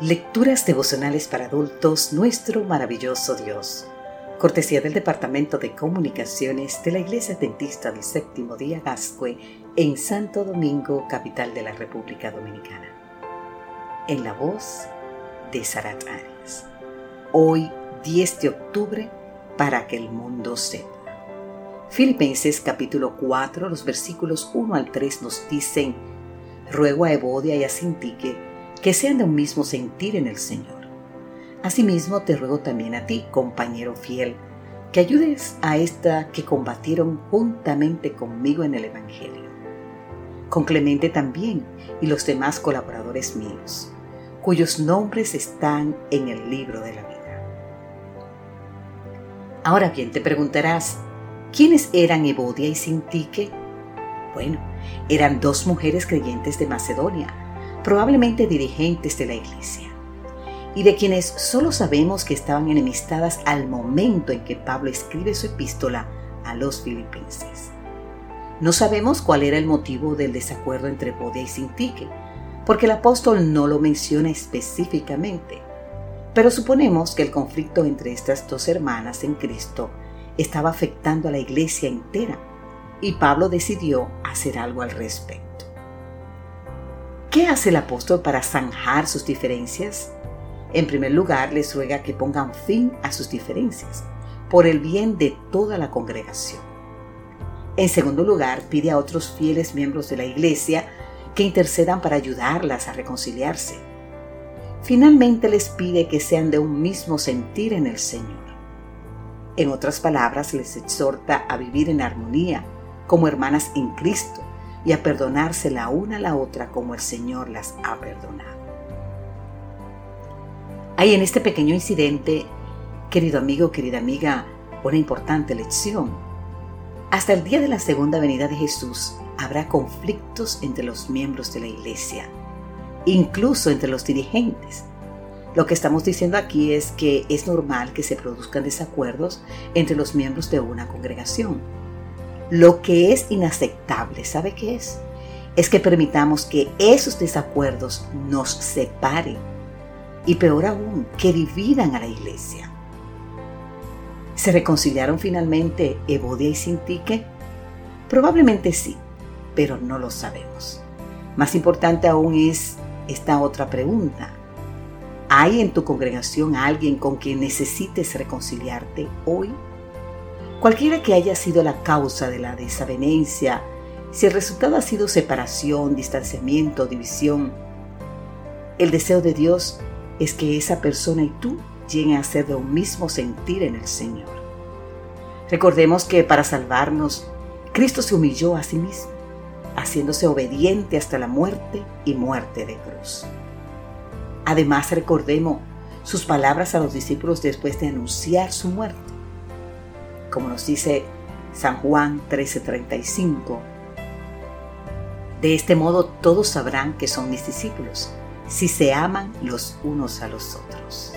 Lecturas devocionales para adultos, nuestro maravilloso Dios. Cortesía del Departamento de Comunicaciones de la Iglesia Dentista del Séptimo Día Gascue en Santo Domingo, capital de la República Dominicana. En la voz de Sarat Arias. Hoy, 10 de octubre, para que el mundo sepa. Filipenses capítulo 4, los versículos 1 al 3 nos dicen, Ruego a Evodia y a Sintique que sean de un mismo sentir en el Señor. Asimismo, te ruego también a ti, compañero fiel, que ayudes a esta que combatieron juntamente conmigo en el Evangelio. Con Clemente también y los demás colaboradores míos, cuyos nombres están en el libro de la vida. Ahora bien, te preguntarás, ¿quiénes eran Evodia y Sintique? Bueno, eran dos mujeres creyentes de Macedonia, probablemente dirigentes de la iglesia, y de quienes solo sabemos que estaban enemistadas al momento en que Pablo escribe su epístola a los filipenses. No sabemos cuál era el motivo del desacuerdo entre Bodia y Sintique, porque el apóstol no lo menciona específicamente, pero suponemos que el conflicto entre estas dos hermanas en Cristo estaba afectando a la iglesia entera y Pablo decidió hacer algo al respecto. ¿Qué hace el apóstol para zanjar sus diferencias? En primer lugar, les ruega que pongan fin a sus diferencias, por el bien de toda la congregación. En segundo lugar, pide a otros fieles miembros de la iglesia que intercedan para ayudarlas a reconciliarse. Finalmente les pide que sean de un mismo sentir en el Señor. En otras palabras, les exhorta a vivir en armonía como hermanas en Cristo y a perdonarse la una a la otra como el Señor las ha perdonado. Hay en este pequeño incidente, querido amigo, querida amiga, una importante lección. Hasta el día de la segunda venida de Jesús habrá conflictos entre los miembros de la iglesia, incluso entre los dirigentes. Lo que estamos diciendo aquí es que es normal que se produzcan desacuerdos entre los miembros de una congregación. Lo que es inaceptable, ¿sabe qué es? Es que permitamos que esos desacuerdos nos separen y peor aún, que dividan a la iglesia. ¿Se reconciliaron finalmente Evodia y Sintique? Probablemente sí, pero no lo sabemos. Más importante aún es esta otra pregunta. ¿Hay en tu congregación alguien con quien necesites reconciliarte hoy? Cualquiera que haya sido la causa de la desavenencia, si el resultado ha sido separación, distanciamiento, división, el deseo de Dios es que esa persona y tú lleguen a ser de un mismo sentir en el Señor. Recordemos que para salvarnos, Cristo se humilló a sí mismo, haciéndose obediente hasta la muerte y muerte de cruz. Además, recordemos sus palabras a los discípulos después de anunciar su muerte como nos dice San Juan 13:35. De este modo todos sabrán que son mis discípulos, si se aman los unos a los otros.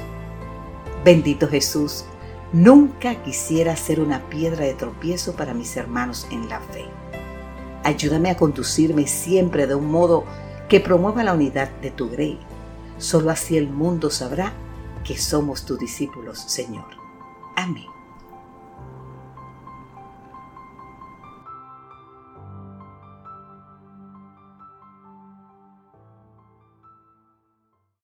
Bendito Jesús, nunca quisiera ser una piedra de tropiezo para mis hermanos en la fe. Ayúdame a conducirme siempre de un modo que promueva la unidad de tu grey. Solo así el mundo sabrá que somos tus discípulos, Señor. Amén.